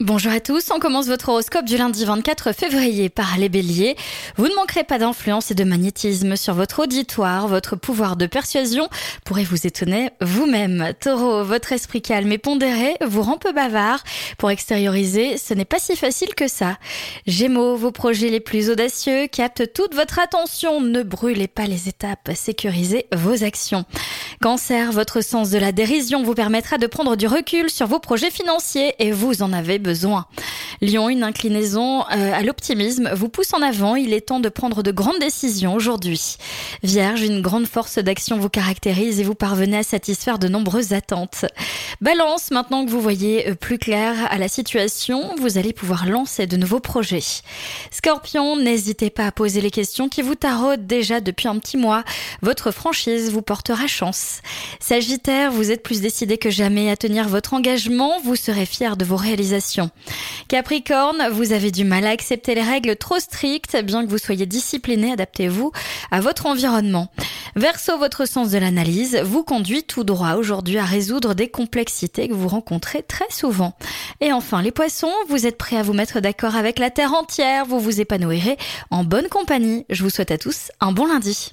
Bonjour à tous, on commence votre horoscope du lundi 24 février par les béliers. Vous ne manquerez pas d'influence et de magnétisme sur votre auditoire, votre pouvoir de persuasion pourrait vous étonner vous-même. Taureau, votre esprit calme et pondéré vous rend peu bavard. Pour extérioriser, ce n'est pas si facile que ça. Gémeaux, vos projets les plus audacieux captent toute votre attention. Ne brûlez pas les étapes, sécurisez vos actions. Cancer, votre sens de la dérision vous permettra de prendre du recul sur vos projets financiers et vous en avez besoin. Lion, une inclinaison euh, à l'optimisme vous pousse en avant. Il est temps de prendre de grandes décisions aujourd'hui. Vierge, une grande force d'action vous caractérise et vous parvenez à satisfaire de nombreuses attentes. Balance, maintenant que vous voyez euh, plus clair à la situation, vous allez pouvoir lancer de nouveaux projets. Scorpion, n'hésitez pas à poser les questions qui vous taraudent déjà depuis un petit mois. Votre franchise vous portera chance. Sagittaire, vous êtes plus décidé que jamais à tenir votre engagement. Vous serez fier de vos réalisations. Capricorne, vous avez du mal à accepter les règles trop strictes, bien que vous soyez discipliné, adaptez-vous à votre environnement. Verseau, votre sens de l'analyse vous conduit tout droit aujourd'hui à résoudre des complexités que vous rencontrez très souvent. Et enfin, les poissons, vous êtes prêts à vous mettre d'accord avec la terre entière, vous vous épanouirez en bonne compagnie. Je vous souhaite à tous un bon lundi.